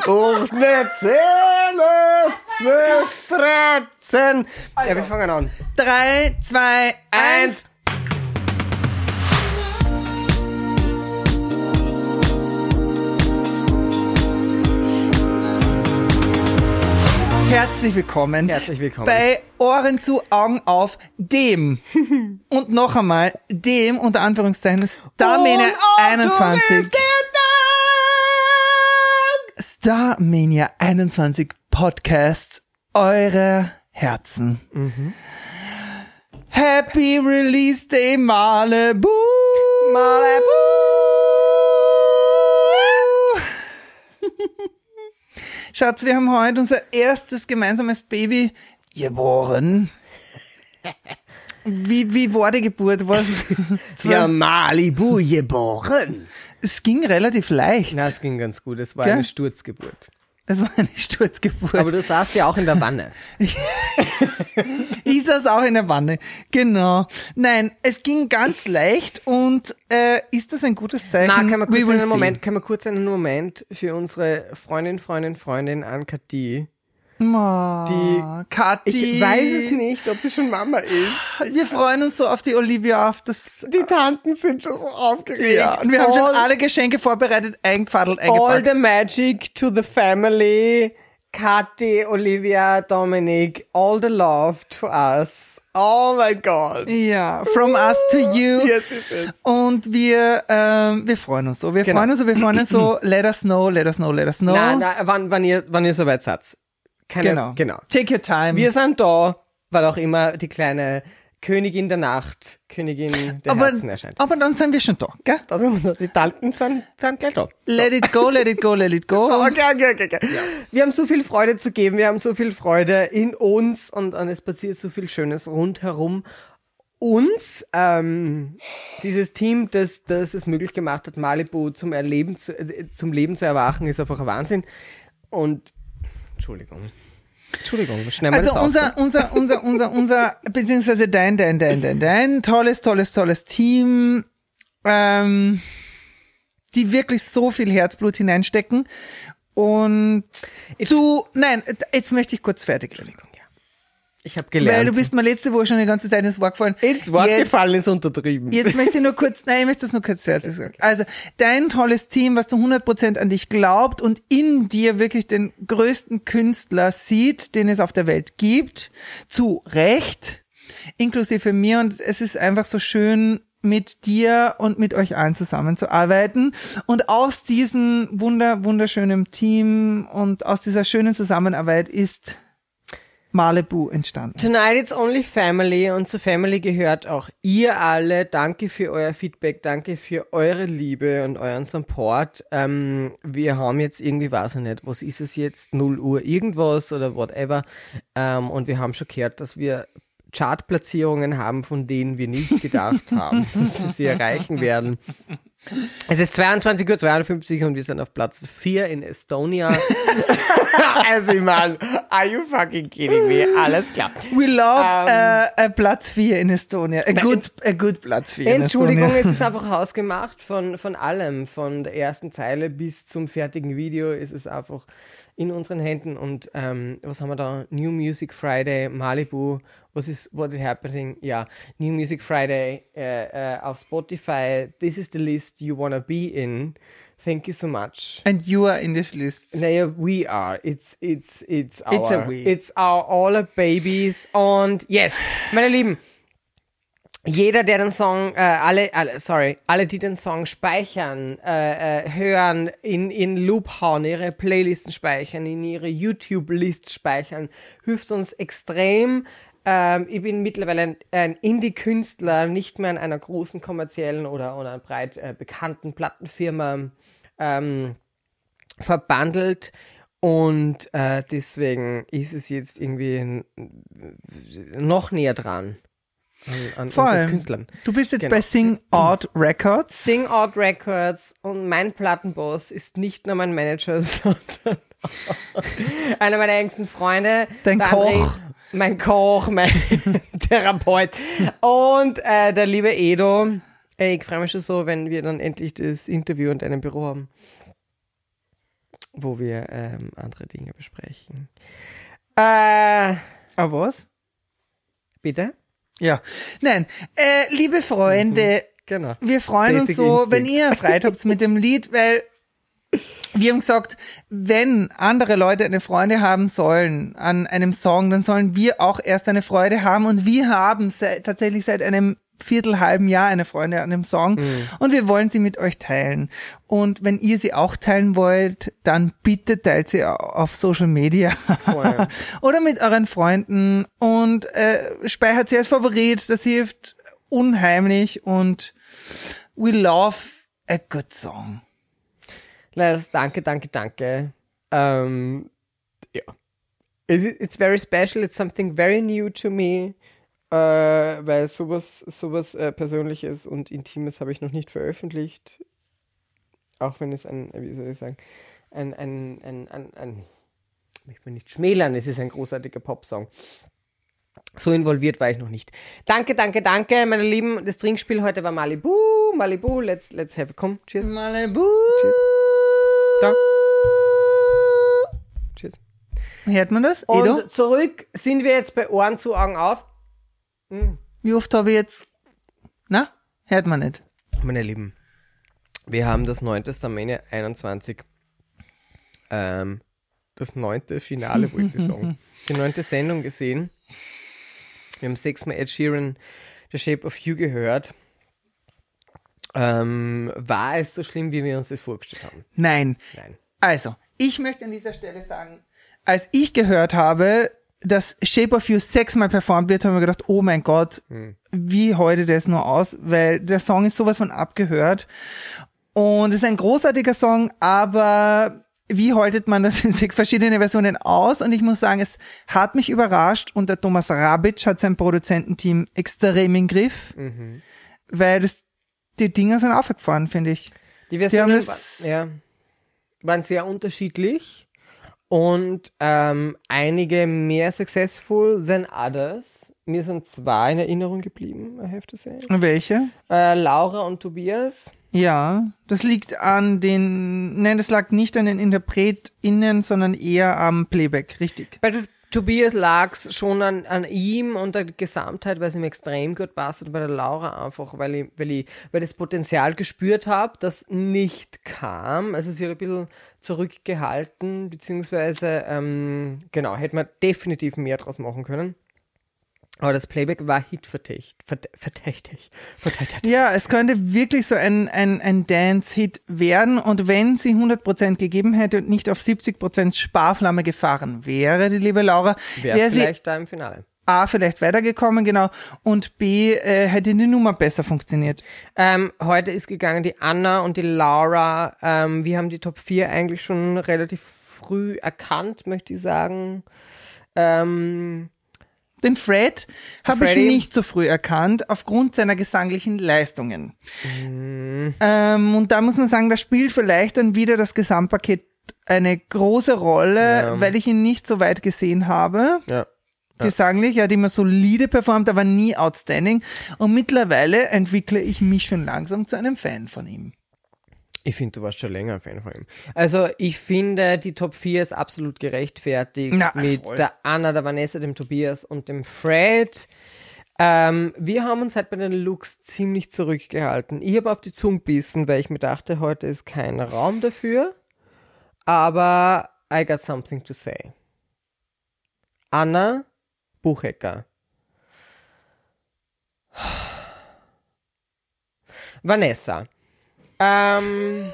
8, 9, 10, 11, 12, 13. Ja, wir fangen an. 3, 2, 1. Herzlich willkommen. Herzlich willkommen. Bei Ohren zu, Augen auf, dem. Und noch einmal, dem, unter Anführungszeichen, Starmania 21. Starmania 21 Podcast, eure Herzen. Happy Release Day Malibu. Schatz, wir haben heute unser erstes gemeinsames Baby geboren. Wie, wie war die Geburt? Was? Ja, Malibu geboren. Es ging relativ leicht. Na, es ging ganz gut. Es war Gell? eine Sturzgeburt. Es war eine Sturzgeburt. Aber du saßt ja auch in der Wanne. Ich saß auch in der Wanne. Genau. Nein, es ging ganz leicht und äh, ist das ein gutes Zeichen? Na, können wir kurz einen. Moment, können wir kurz einen Moment für unsere Freundin, Freundin, Freundin Ann-Kathi. Oh, Die- Kathi. Ich weiß es nicht, ob sie schon Mama ist. Wir freuen uns so auf die Olivia, auf das. Die Tanten sind schon so aufgeregt. Ja, und wir haben schon All- alle Geschenke vorbereitet, eingefadelt, All eingepackt. the magic to the family. Kathi, Olivia, Dominic, all the love to us. Oh mein Gott. Ja, from us to you. Yes, yes, yes. Und wir, ähm, wir freuen uns so. Wir Genau. freuen uns so, wir freuen uns so. Let us know, let us know, let us know. Nein, nein, wann, wann ihr, wann ihr soweit seid. Keine, Genau. genau. Take your time. Wir sind da, weil auch immer die kleine Königin der Nacht, Königin der aber, Herzen erscheint. aber dann sind wir schon da, gell? Da sind wir noch. Die Tanten sind, sind gleich da. Let it go, let it go, let it go. So, okay, okay, okay, okay. Wir haben so viel Freude zu geben, wir haben so viel Freude in uns und, und es passiert so viel Schönes rundherum. Uns, ähm, dieses Team, das, das es möglich gemacht hat, Malibu zum Erleben, zu, äh, zum Leben zu erwachen, ist einfach ein Wahnsinn. Und, Entschuldigung. Entschuldigung, schnell mal Also das unser, unser, unser, unser, unser, beziehungsweise dein, dein, dein, dein, dein tolles, tolles, tolles Team, ähm, die wirklich so viel Herzblut hineinstecken und zu, nein, jetzt möchte ich kurz fertig reden. Ich habe gelernt. Weil du bist mir letzte Woche schon die ganze Zeit ins Wort gefallen. ins Wort Jetzt- gefallen ist untertrieben. Jetzt möchte ich nur kurz, nein, ich möchte das nur kurz fertig sagen. Also, dein tolles Team, was zu 100% an dich glaubt und in dir wirklich den größten Künstler sieht, den es auf der Welt gibt, zu Recht, inklusive mir. Und es ist einfach so schön, mit dir und mit euch allen zusammenzuarbeiten. Und aus diesem wunder, wunderschönen Team und aus dieser schönen Zusammenarbeit ist Malibu entstanden. Tonight it's only family und zur Family gehört auch ihr alle. Danke für euer Feedback, danke für eure Liebe und euren Support. Ähm, wir haben jetzt irgendwie, weiß ich nicht, was ist es jetzt, 0 Uhr irgendwas oder whatever. Ähm, und wir haben schon gehört, dass wir Chartplatzierungen haben, von denen wir nicht gedacht haben, dass wir sie erreichen werden. Es ist 22.52 Uhr und wir sind auf Platz 4 in Estonia. also ich meine, are you fucking kidding me? Alles klar. We love Ähm, äh, äh, Platz 4 in Estonia. A good, a good Platz 4 in Entschuldigung, es ist einfach hausgemacht von, von allem, von der ersten Zeile bis zum fertigen Video ist es einfach in unseren Händen und ähm, was haben wir da? New Music Friday, Malibu, was ist, what is happening? Ja, New Music Friday äh, äh, auf Spotify, this is the list you wanna be in. Thank you so much. And you are in this list. Naja, we are. It's, it's, it's our, It's a we. It's our all our babies. Und yes, meine Lieben, jeder, der den Song, äh, alle, alle, sorry, alle, die den Song speichern, äh, äh, hören, in, in Loop hauen, ihre Playlisten speichern, in ihre YouTube-List speichern, hilft uns extrem. Ähm, ich bin mittlerweile ein, ein Indie-Künstler, nicht mehr an einer großen kommerziellen oder, oder einer breit äh, bekannten Plattenfirma ähm, verbandelt. Und äh, deswegen ist es jetzt irgendwie noch näher dran an, an uns als Voll. Künstlern. Du bist jetzt Genau. bei Sing Out Records. Sing Out Records und mein Plattenboss ist nicht nur mein Manager, sondern einer meiner engsten Freunde. Dein Koch. Mein Koch, mein Therapeut und äh, der liebe Edo. Ey, ich freue mich schon so, wenn wir dann endlich das Interview und einen Büro haben. wo wir ähm, andere Dinge besprechen. Äh, Aber was? bitte? Ja. Nein, äh, liebe Freunde, Genau. wir freuen Basic uns so, Instinct. wenn ihr Freude habt mit dem Lied, weil wir haben gesagt, wenn andere Leute eine Freude haben sollen an einem Song, dann sollen wir auch erst eine Freude haben und wir haben seit, tatsächlich seit einem Viertel, halben Jahr eine Freude an dem Song Mhm. und wir wollen sie mit euch teilen. Und wenn ihr sie auch teilen wollt, dann bitte teilt sie auf Social Media oder mit euren Freunden und äh, speichert sie als Favorit. Das hilft unheimlich und we love a good song. Les, danke, danke, danke. Ähm, ja. It's, very special. It's something very new to me. Äh, weil sowas, sowas äh, Persönliches und Intimes habe ich noch nicht veröffentlicht. Auch wenn es ein, wie soll ich sagen, ein, ein, ein, ein, ein ich möchte nicht schmälern, es ist ein großartiger Popsong. So involviert war ich noch nicht. Danke, danke, danke, meine Lieben. Das Trinkspiel heute war Malibu. Malibu, let's, let's have a come. Cheers. Malibu. Tschüss. Da. Tschüss. Hört man das? Und Edo? zurück sind wir jetzt bei Ohren zu, Augen auf. Wie oft habe ich jetzt... Na? Hört man nicht. Meine Lieben, wir haben das 9. Testament 21. Ähm, das neunte Finale, wollte ich sagen. Die neunte Sendung gesehen. Wir haben sechsmal Ed Sheeran The Shape of You gehört. Ähm, war es so schlimm, wie wir uns das vorgestellt haben? Nein. Nein. Also, ich möchte an dieser Stelle sagen, als ich gehört habe, dass Shape of You sechsmal performt wird, habe ich mir gedacht, oh mein Gott, wie heute das nur aus, weil der Song ist sowas von abgehört. Und es ist ein großartiger Song, aber wie haltet man das in sechs verschiedene Versionen aus? Und ich muss sagen, es hat mich überrascht und der Thomas Rabic hat sein Produzententeam extrem im Griff, weil das, die Dinger sind aufgefahren, finde ich. Die haben Versionen das- wa- ja, waren sehr unterschiedlich und ähm, einige mehr successful than others. Mir sind zwei in Erinnerung geblieben, I have to say. Welche? Äh, Laura und Tobias. Ja, das liegt an den, nein, das lag nicht an den InterpretInnen, sondern eher am Playback, richtig. Bei Tobias lag schon an, an ihm und der Gesamtheit, weil es ihm extrem gut passt und bei der Laura einfach, weil ich, weil ich, weil das Potenzial gespürt habe, das nicht kam. Also sie hat ein bisschen zurückgehalten, beziehungsweise, ähm, genau, hätte man definitiv mehr draus machen können. Aber das Playback war hitverdächtig. Verd- Verdächtig. Verdächtig. Ja, es könnte wirklich so ein, ein, ein Dance-Hit werden und wenn sie 100% gegeben hätte und nicht auf 70% Sparflamme gefahren wäre, die liebe Laura, Wäre wäre sie vielleicht da im Finale. A, vielleicht weitergekommen, genau, und B, äh, hätte die Nummer besser funktioniert. Ähm, heute ist gegangen die Anna und die Laura. Ähm, wir haben die Top 4 eigentlich schon relativ früh erkannt, möchte ich sagen. Ähm, Den Fred habe ich nicht so früh erkannt, aufgrund seiner gesanglichen Leistungen. Mhm. Ähm, und da muss man sagen, da spielt vielleicht dann wieder das Gesamtpaket eine große Rolle, Ja. weil ich ihn nicht so weit gesehen habe. ja. Gesanglich, er hat immer solide performt, aber nie outstanding. Und mittlerweile entwickle ich mich schon langsam zu einem Fan von ihm. Ich finde, du warst schon länger ein Fan von ihm. Also, ich finde, die Top 4 ist absolut gerechtfertigt Na, mit voll. der Anna, der Vanessa, dem Tobias und dem Fred. Ähm, wir haben uns halt bei den Looks ziemlich zurückgehalten. Ich habe auf die Zunge bissen, weil ich mir dachte, heute ist kein Raum dafür. Aber I got something to say. Anna Buchecker. Vanessa. Ähm,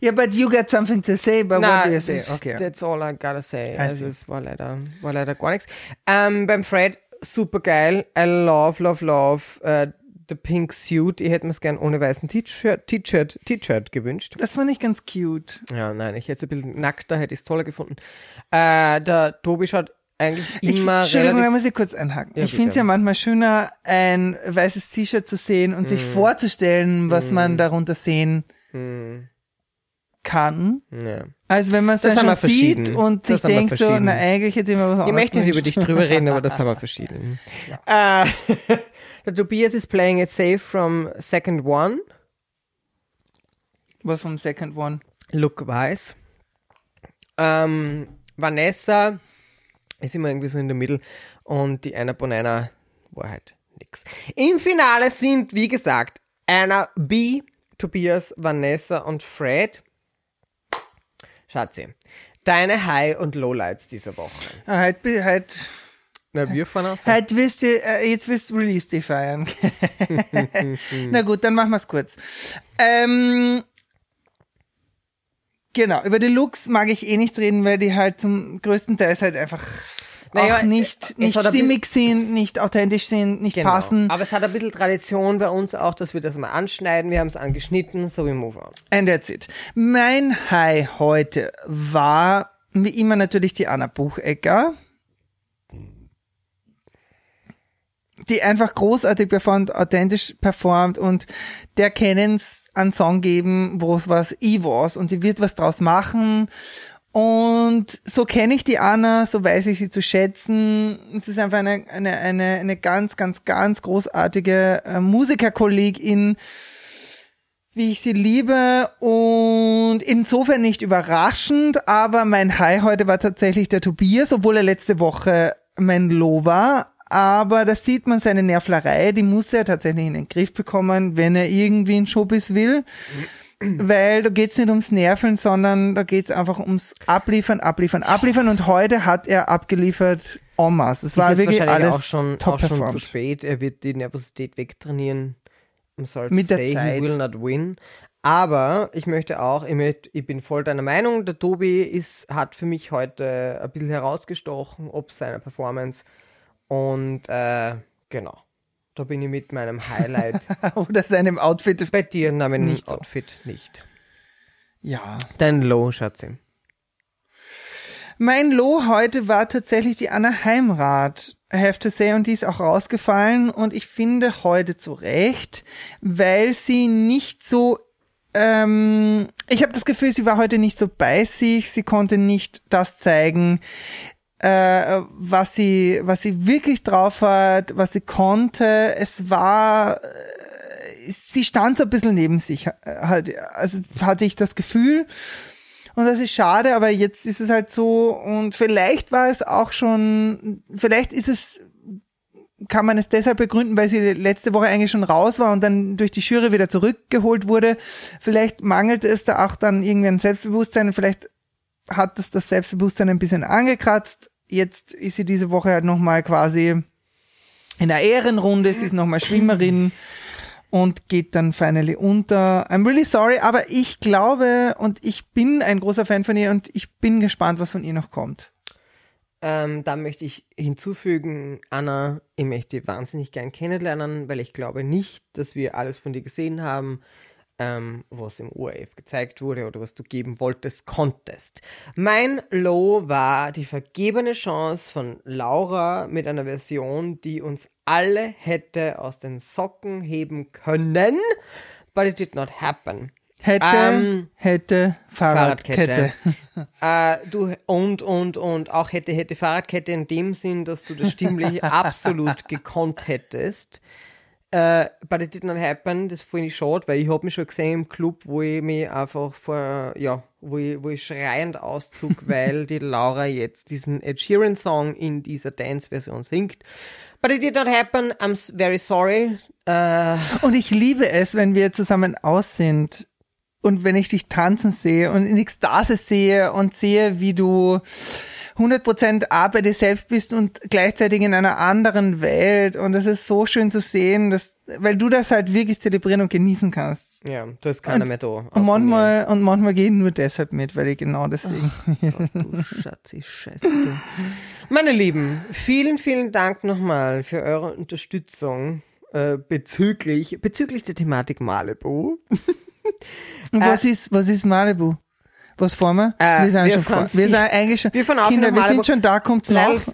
Ja, but you got something to say, but na, what do you say? Okay. that's all I gotta say. Also es war leider, war leider gar nichts. Ähm, beim Fred, super geil. I love, love, love. Äh, the pink suit. Ich hätte mir es gern ohne weißen T-Shirt, T-Shirt, T-Shirt gewünscht. Das fand ich ganz cute. Ja, nein, ich hätte es ein bisschen nackter, hätte ich es toller gefunden. Äh, der Tobi schaut eigentlich Ich, immer Entschuldigung, da muss ich kurz einhaken. Ja, ich finde es ja manchmal schöner, ein weißes T-Shirt zu sehen und Mhm. sich vorzustellen, was man darunter sehen Hm, kann. ja. Also wenn man es dann schon sieht und Das sich denkt so, na eigentlich hätte ich mir was Ich anderes möchte nicht über dich drüber reden, aber das haben wir verschieden. Äh, der Tobias is playing it safe from second one. Was vom Second One. Look-wise. Ähm, Vanessa ist immer irgendwie so in der Mitte und die Anna Bonana war halt nix. Im Finale sind, wie gesagt, Anna B, Tobias, Vanessa und Fred. Schatzi, deine High- und Lowlights dieser Woche. Ah, Halt, bi- halt, Na, wir fahren auf. halt willst du, äh, jetzt willst du Release Day feiern. Na gut, dann machen wir's kurz. Ähm, genau, über die Looks mag ich eh nicht reden, weil die halt zum größten Teil halt einfach Naja, auch nicht, nicht stimmig sind, nicht authentisch sind, nicht Genau. passen. Aber es hat ein bisschen Tradition bei uns auch, dass wir das mal anschneiden. Wir haben es angeschnitten, so we move on. And that's it. Mein High heute war, wie immer natürlich die Anna Buchecker. Die einfach großartig performt, authentisch performt und der Kennens einen Song geben, wo es was I was und die wird was draus machen. Und so kenne ich die Anna, so weiß ich sie zu schätzen. Es ist einfach eine, eine, eine, eine ganz, ganz, ganz großartige äh, Musikerkollegin, wie ich sie liebe und insofern nicht überraschend, aber mein High heute war tatsächlich der Tobias, obwohl er letzte Woche mein Low war. Aber da sieht man seine Nervlerei, die muss er tatsächlich in den Griff bekommen, wenn er irgendwie einen Showbiz will. Weil da geht's nicht ums Nerven, sondern da geht's einfach ums Abliefern, Abliefern, Abliefern. Und heute hat er abgeliefert en masse. Es war wirklich alles auch schon, top auch schon zu spät. Er wird die Nervosität wegtrainieren. I'm sorry Mit der say, Zeit. he will not win. Aber ich möchte auch, ich, bin voll deiner Meinung, der Tobi ist, hat für mich heute ein bisschen herausgestochen, ob seiner Performance. Und äh, genau, da bin ich mit meinem Highlight Oder seinem Outfit. bei dir, Namen Nicht nicht so. Outfit nicht. Ja. Dein Low, Schatzi. Mein Low heute war tatsächlich die Anna Heimrath. I have to say, und die ist auch rausgefallen und ich finde heute zu Recht, weil sie nicht so, ähm, ich habe das Gefühl, sie war heute nicht so bei sich, sie konnte nicht das zeigen, äh, was sie, was sie wirklich drauf hat, was sie konnte. Es war, äh, sie stand so ein bisschen neben sich, äh, halt, also hatte ich das Gefühl. Und das ist schade, aber jetzt ist es halt so und vielleicht war es auch schon, vielleicht ist es, kann man es deshalb begründen, weil sie letzte Woche eigentlich schon raus war und dann durch die Jury wieder zurückgeholt wurde. Vielleicht mangelt es da auch dann irgendwie an Selbstbewusstsein vielleicht hat das das Selbstbewusstsein ein bisschen angekratzt. Jetzt ist sie diese Woche halt nochmal quasi in der Ehrenrunde, sie ist nochmal Schwimmerin und geht dann finally unter. I'm really sorry, aber ich glaube und ich bin ein großer Fan von ihr und ich bin gespannt, was von ihr noch kommt. Ähm, da möchte ich hinzufügen, Anna, ich möchte wahnsinnig gern kennenlernen, weil ich glaube nicht, dass wir alles von dir gesehen haben, ähm, was im ORF gezeigt wurde oder was du geben wolltest, konntest. Mein Low war die vergebene Chance von Laura mit einer Version, die uns alle hätte aus den Socken heben können, but it did not happen. Hätte, Ähm, hätte, Fahrradkette. Äh, du und und und auch hätte hätte Fahrradkette in dem Sinn, dass du das stimmlich absolut gekonnt hättest. Äh, but it did not happen. Das finde ich schade, weil ich habe mich schon gesehen im Club, wo ich mich einfach vor, ja, wo ich, wo ich schreiend auszog, weil die Laura jetzt diesen Ed Sheeran Song in dieser Dance-Version singt. But it did not happen. I'm very sorry. Äh, Und ich liebe es, wenn wir zusammen aus sind und wenn ich dich tanzen sehe und in Ekstase sehe und sehe, wie du 100% A bei dir selbst bist und gleichzeitig in einer anderen Welt. Und es ist so schön zu sehen, dass, weil du das halt wirklich zelebrieren und genießen kannst. ja, keiner Und- mehr da. Und manchmal, und manchmal gehen nur deshalb mit, weil ich genau deswegen. mir. Du Schatzi, scheiße du. Meine Lieben, vielen, vielen Dank nochmal für eure Unterstützung äh, bezüglich, bezüglich der Thematik Malibu. Was ist, was ist Malibu? Was fahren wir? Äh, wir sind wir schon fahren-. Wir sind eigentlich schon, wir fahren auf Kinder, wir sind schon da, kommt's nach.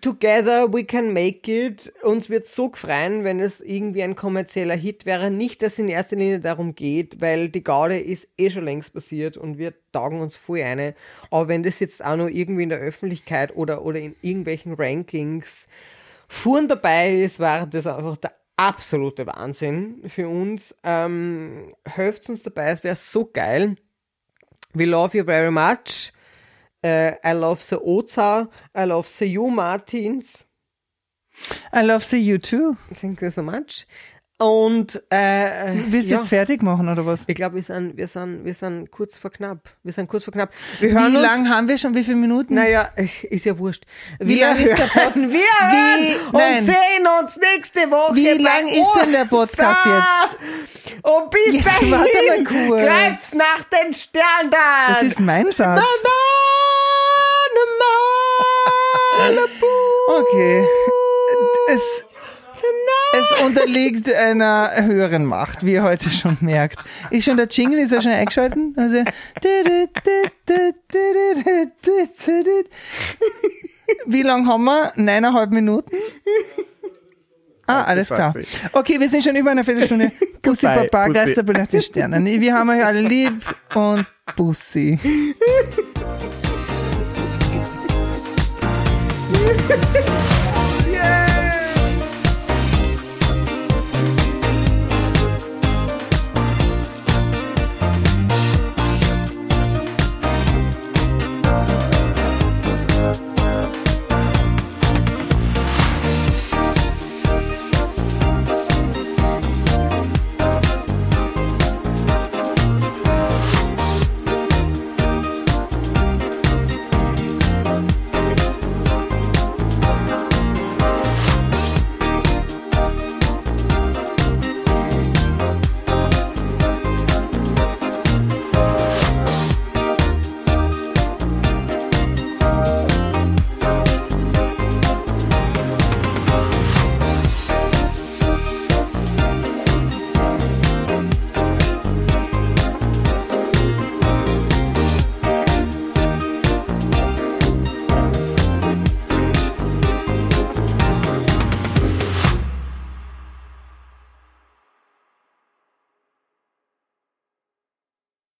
Together we can make it. Uns wird so gefreien, wenn es irgendwie ein kommerzieller Hit wäre. Nicht, dass es in erster Linie darum geht, weil die Gaude ist eh schon längst passiert und wir taugen uns voll eine. Aber wenn das jetzt auch noch irgendwie in der Öffentlichkeit oder, oder in irgendwelchen Rankings Fuhren dabei ist, war das einfach der absolute Wahnsinn für uns. Ähm, helft uns dabei, es wäre so geil. We love you very much. Uh, I love the Oza. I love the you, Martins. I love the you too. Thank you so much. Und äh, Willst du ja. jetzt fertig machen oder was? ich glaube, wir sind, wir sind, wir sind kurz vor knapp. Wir sind kurz vor knapp. Wir hören Wie uns. lang haben wir schon? Wie viele Minuten? Naja, ist ja wurscht. Wie wir lang ist der Pod- hören, wir Wie- hören nein. und sehen uns nächste Woche. Wie lang ist denn der Podcast jetzt? Und bis Jetzt dahin warte mal kurz. greift's nach den Sternen. Das ist mein Satz. Okay. Es, es unterliegt einer höheren Macht, wie ihr heute schon merkt. Ist schon der Jingle, ist er schon eingeschalten? Also, wie lang haben wir? Neuneinhalb Minuten? Ah, alles klar. Okay, wir sind schon über eine Viertelstunde. Bussi, Goodbye, Papa, Bussi. Geister nach den Sternen. Wir haben euch alle lieb und Bussi.